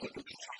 how to be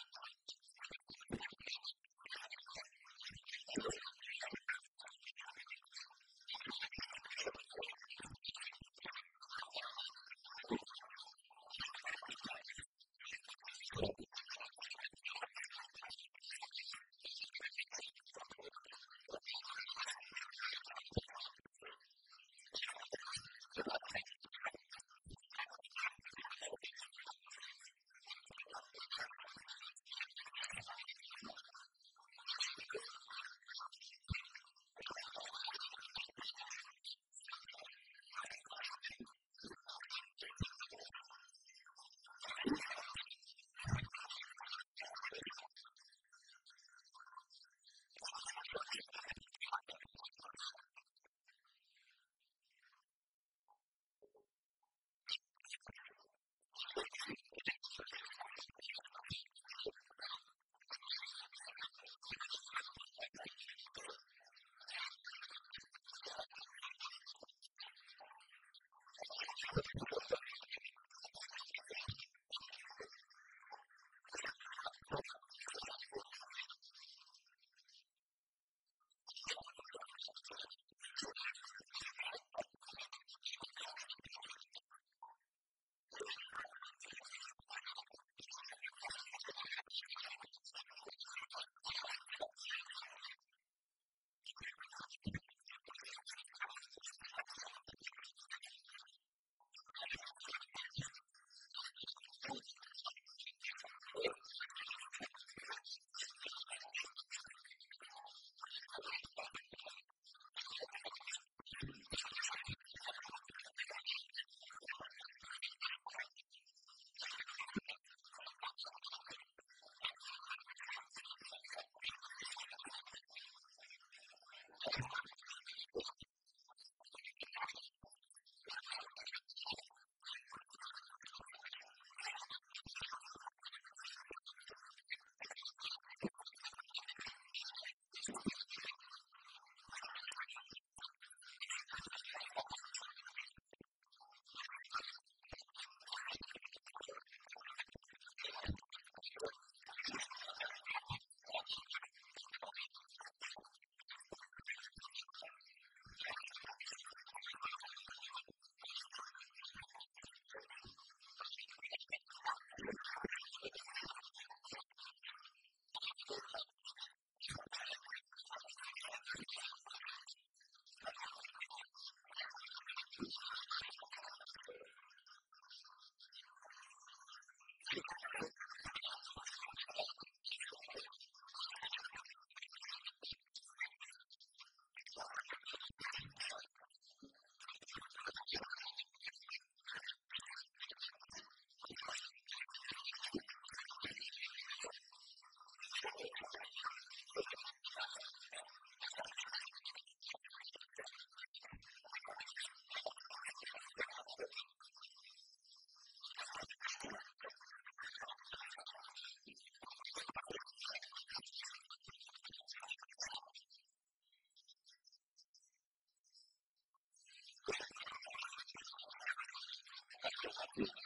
practice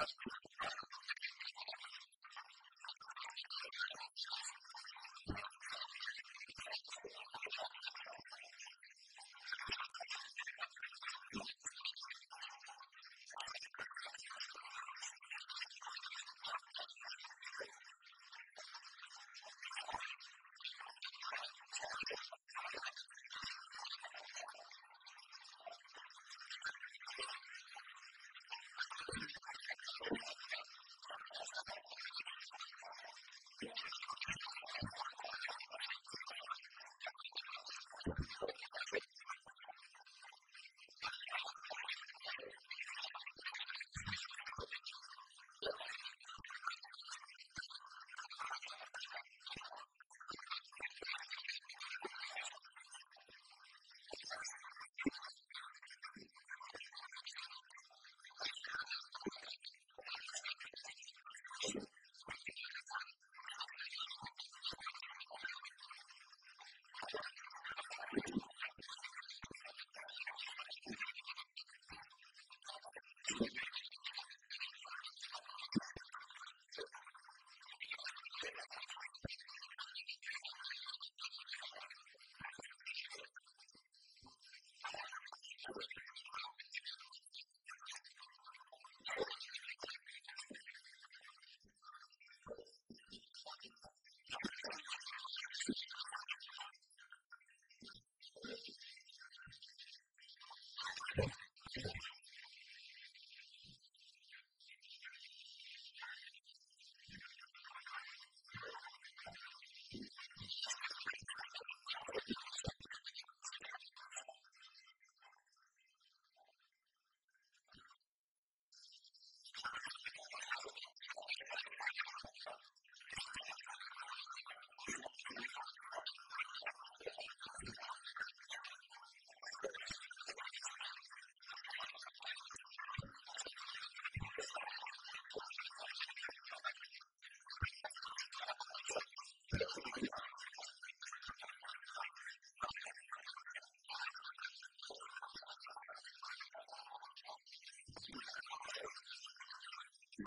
customer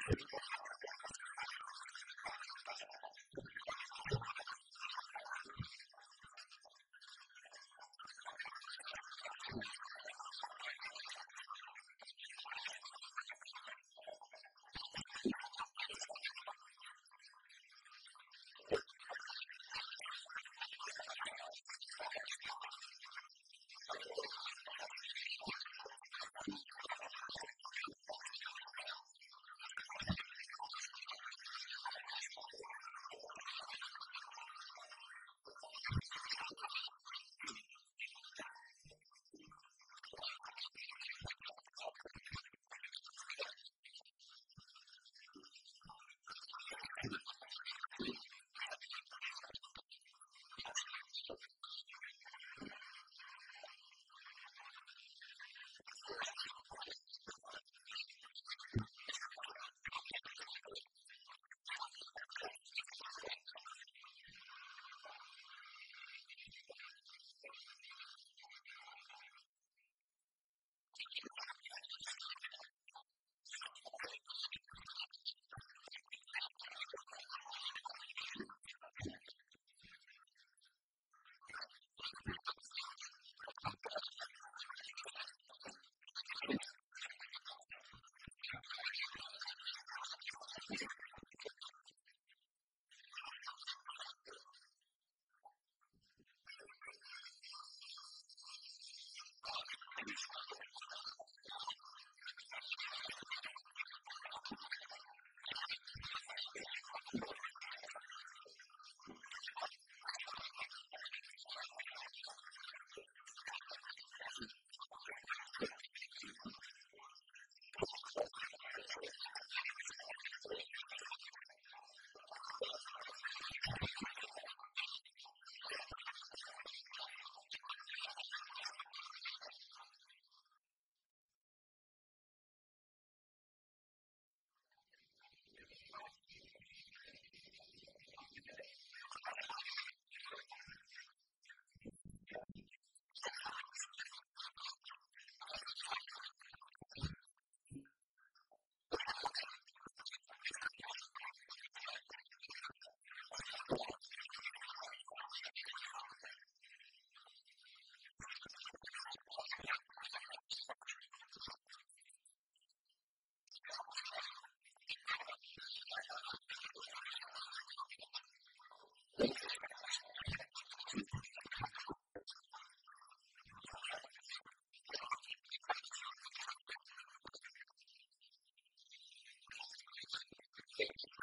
beautiful. taking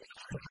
Thank you.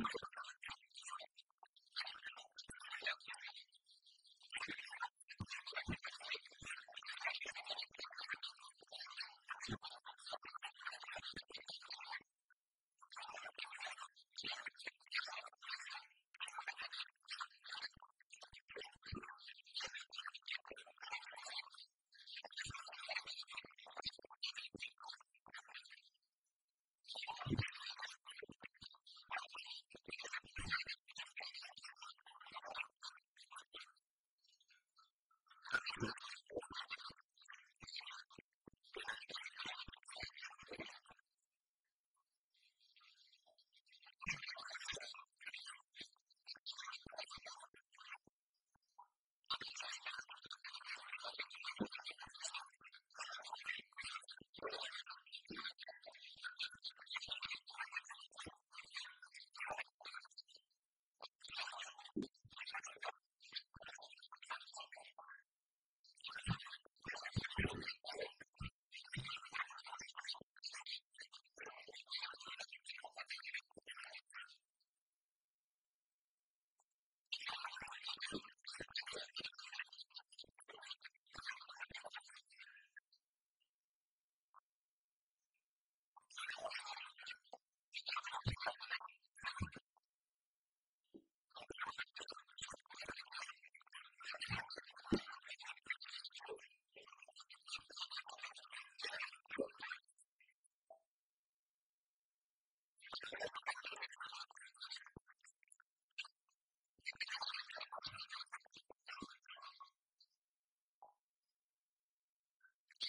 people Yeah.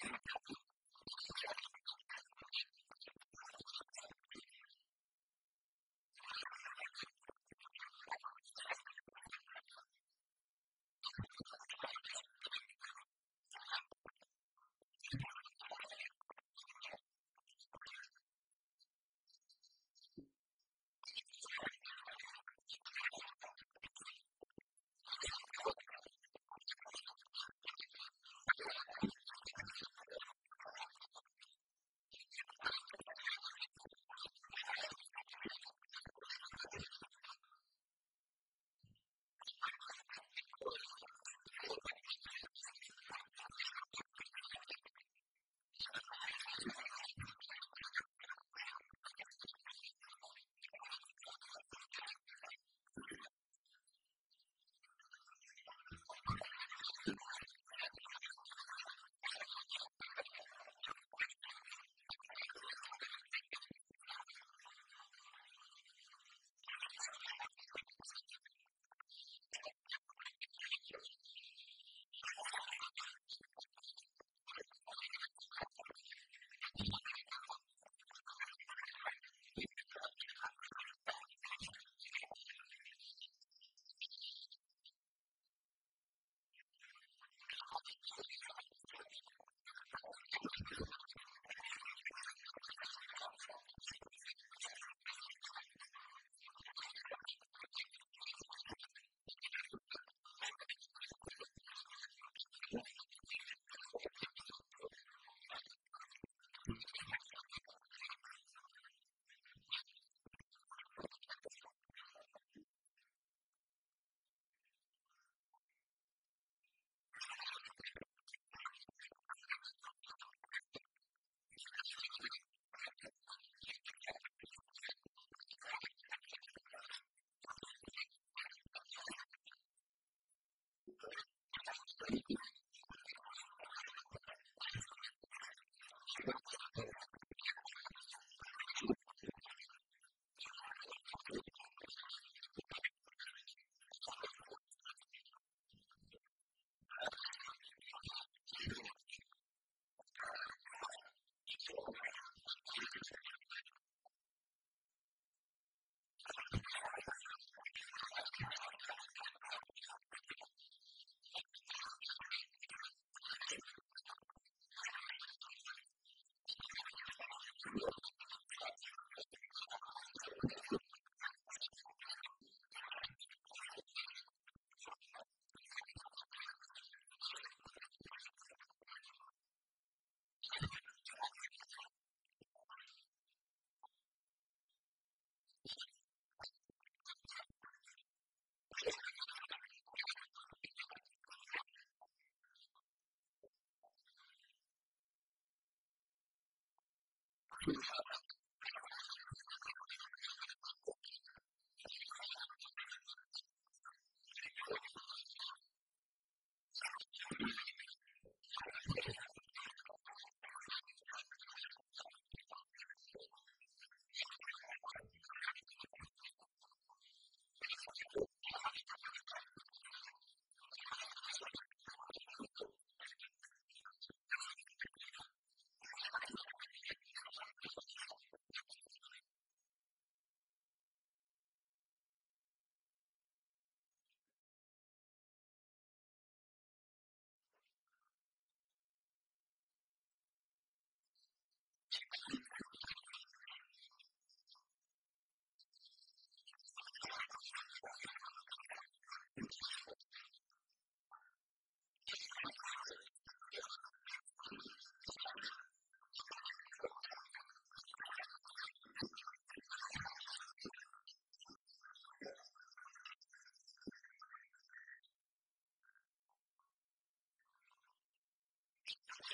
in a couple completely with Thank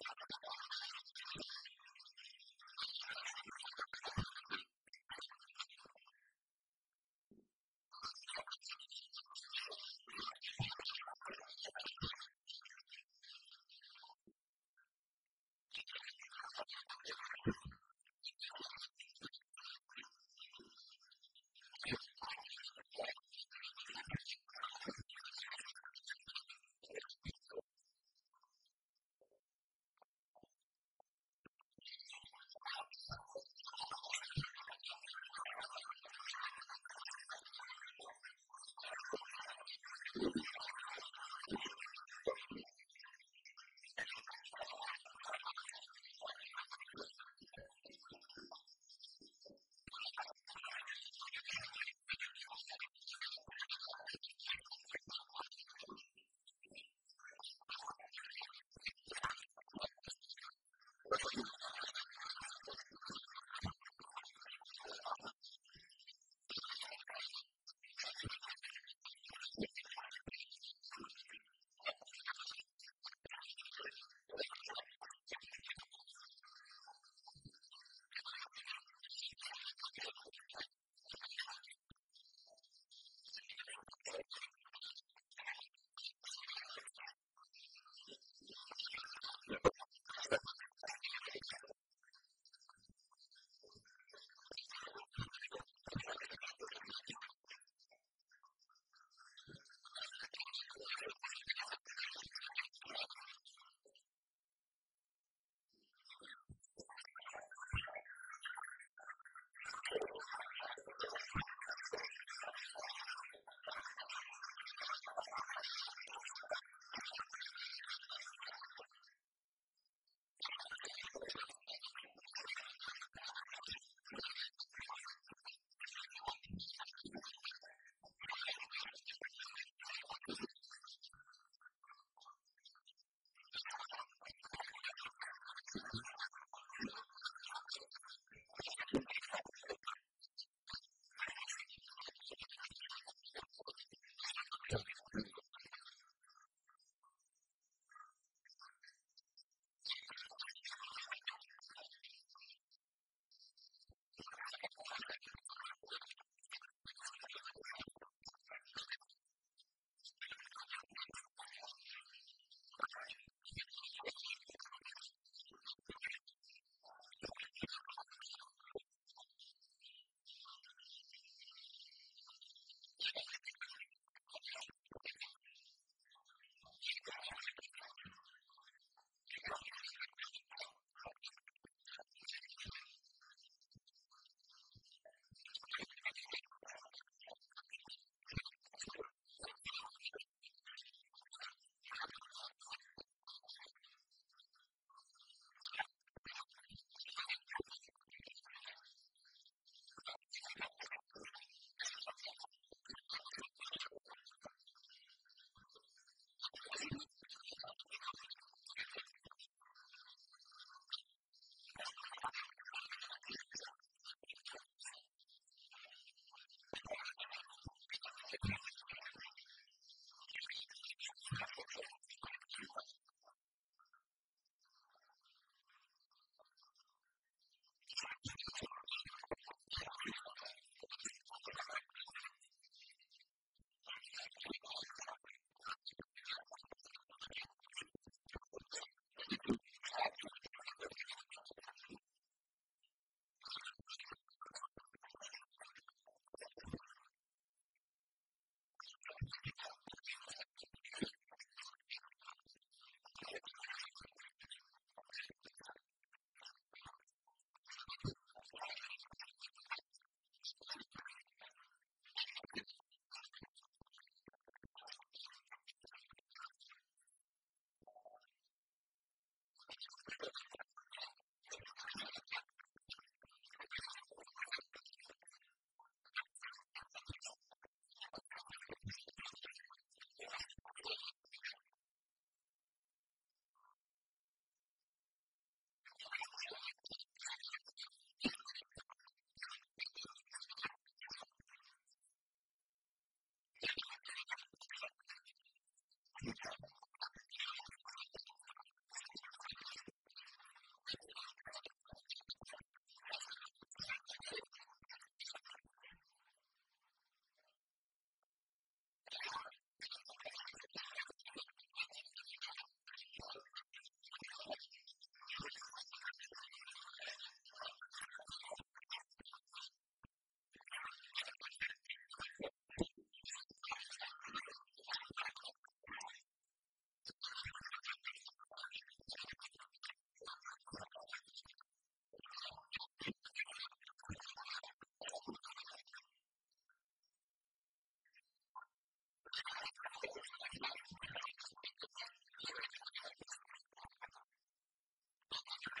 you. Thank you. other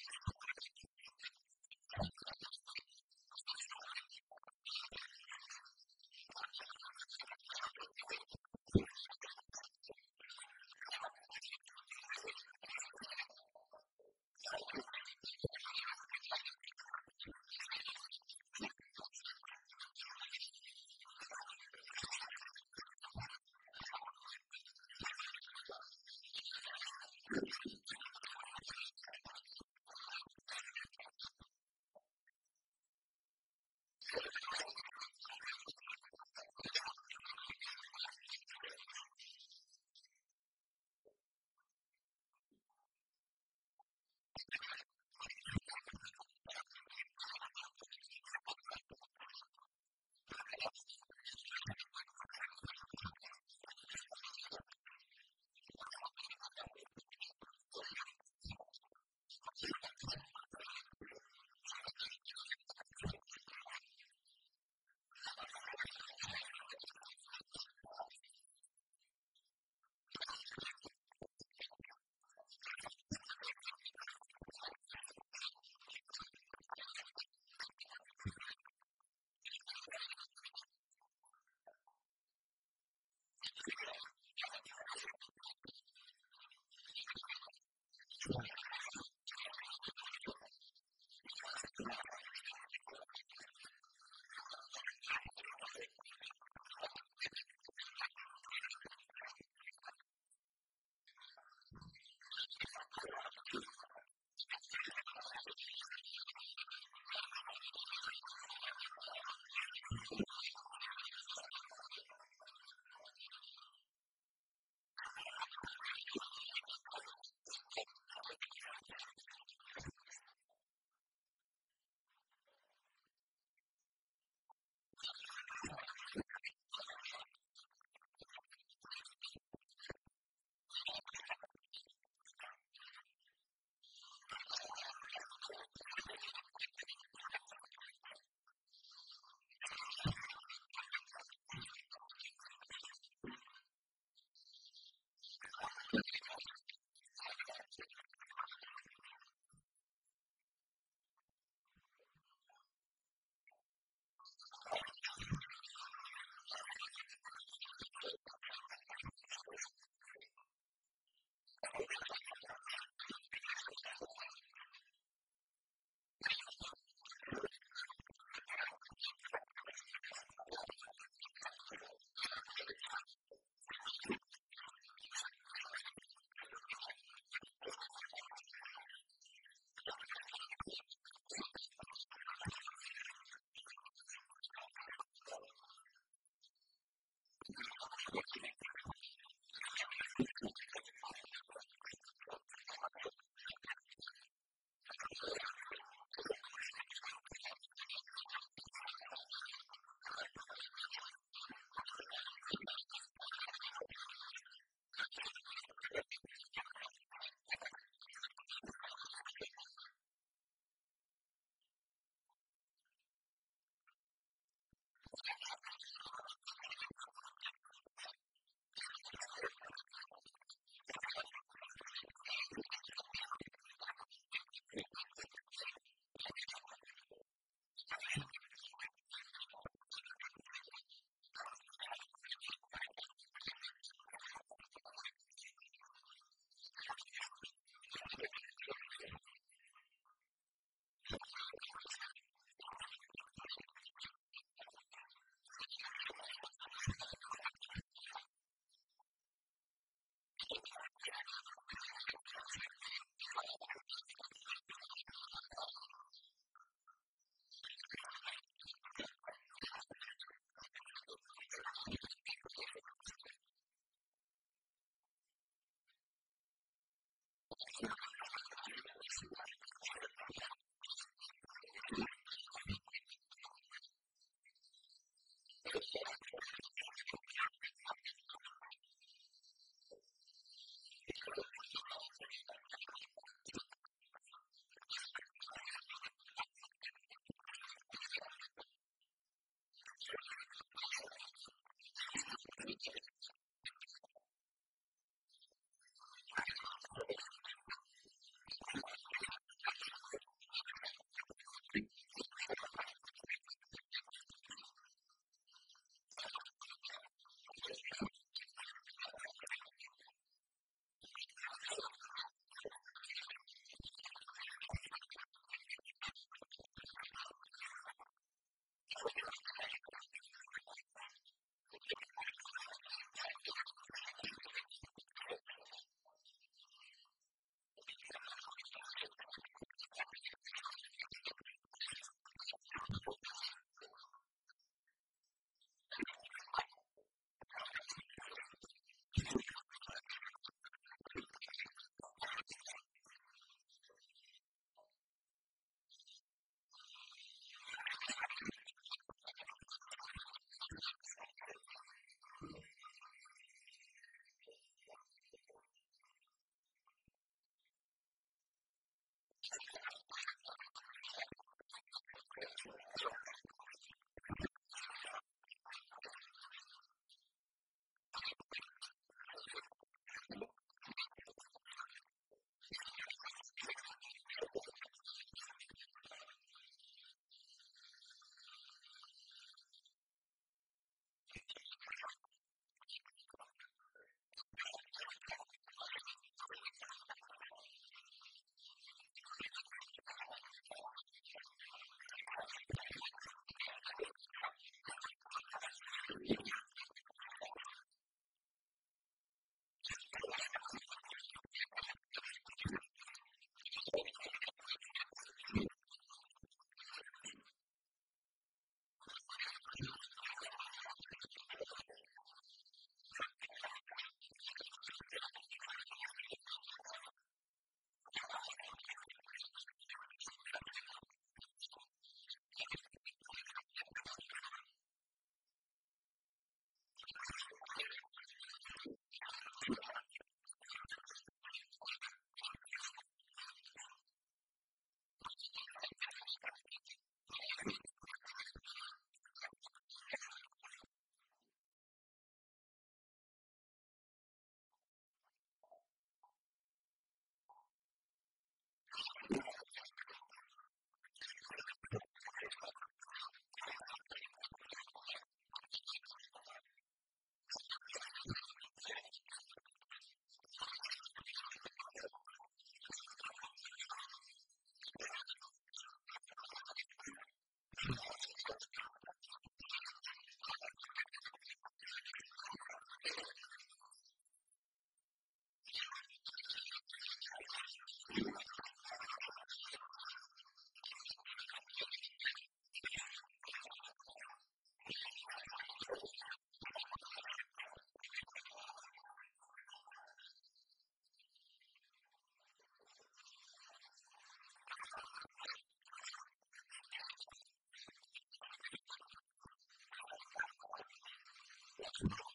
Thank you.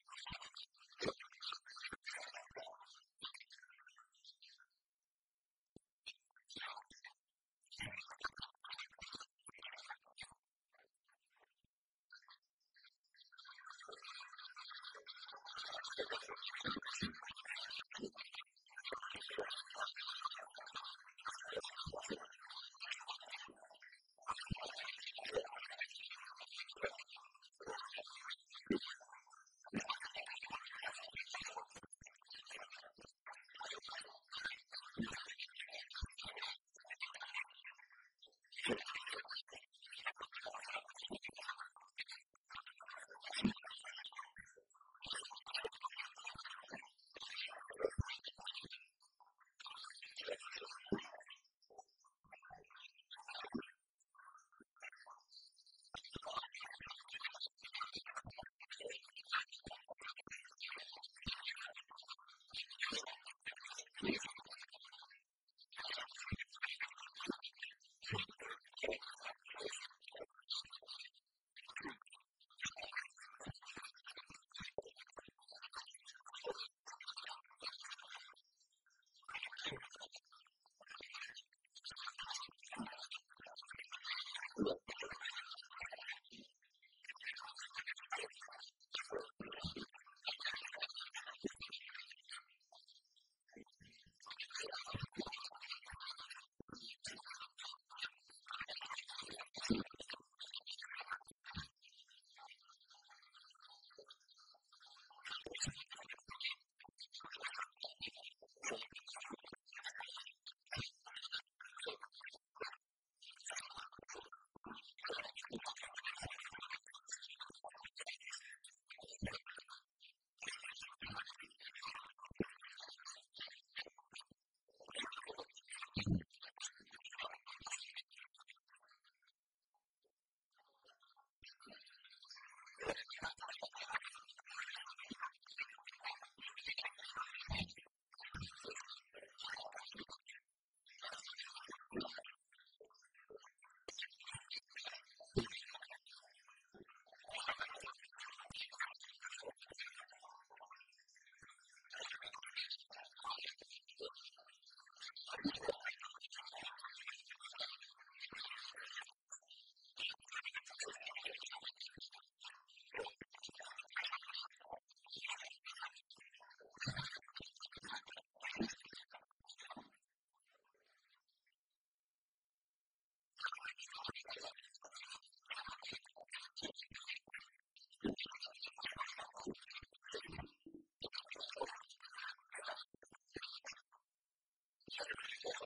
everybody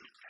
Thank you.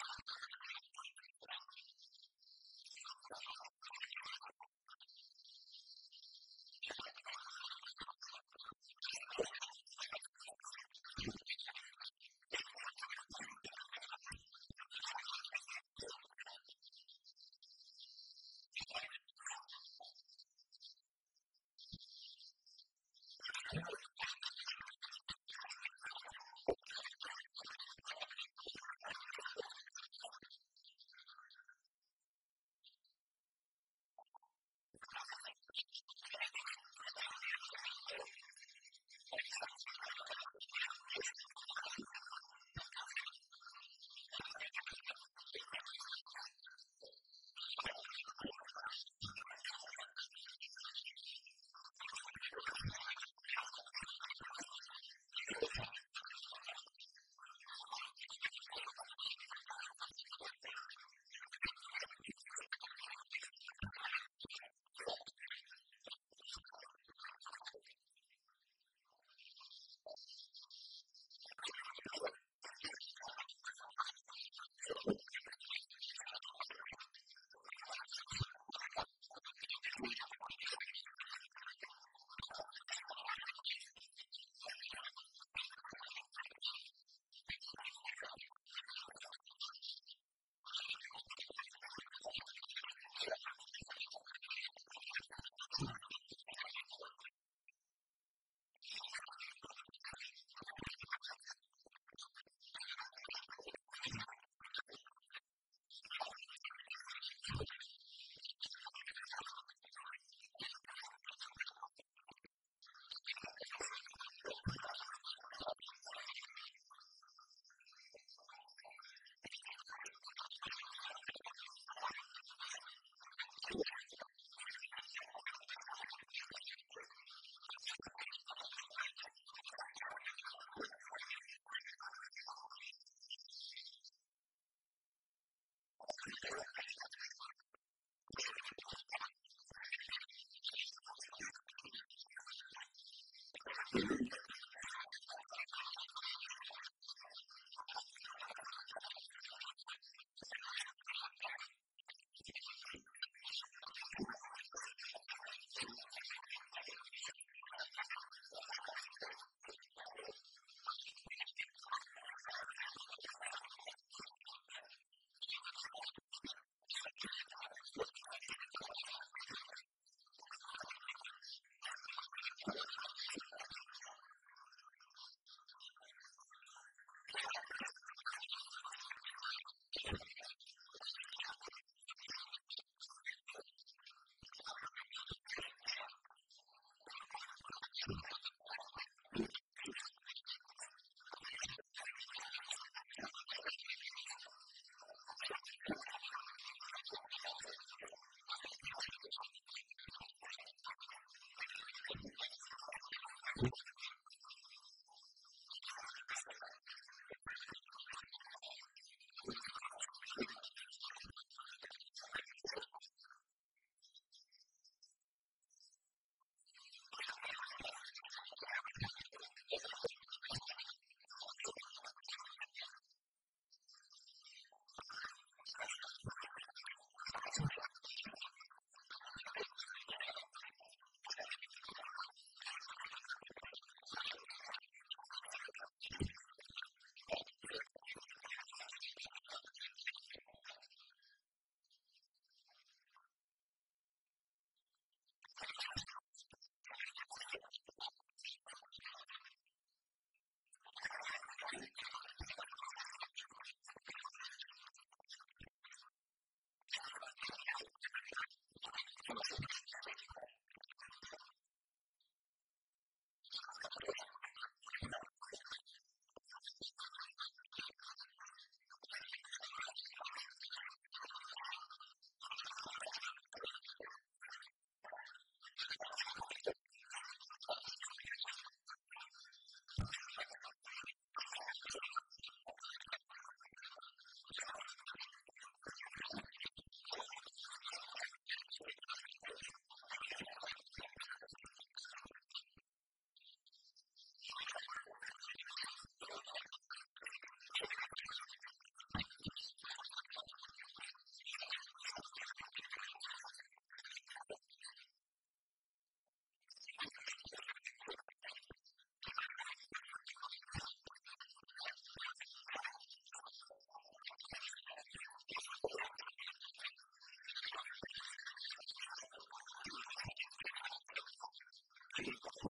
I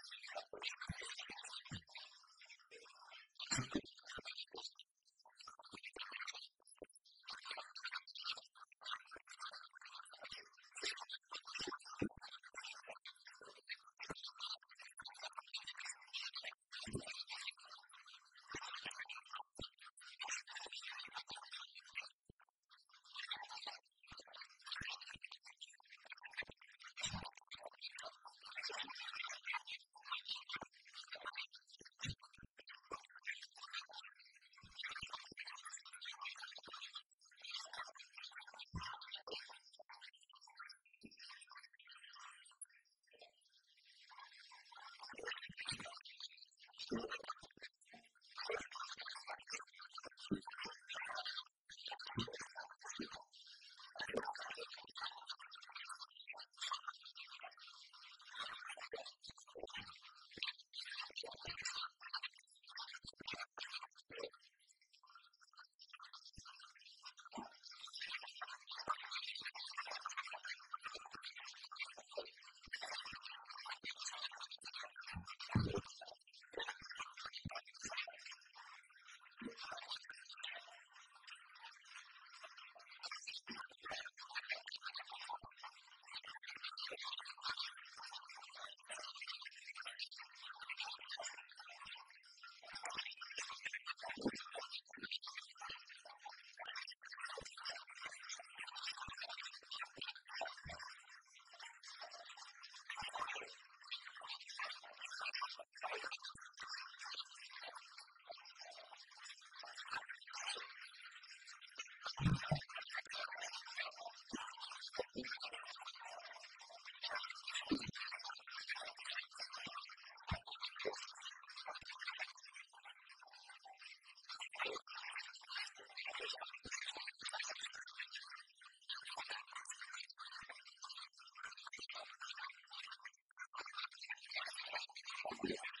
Hallelujah.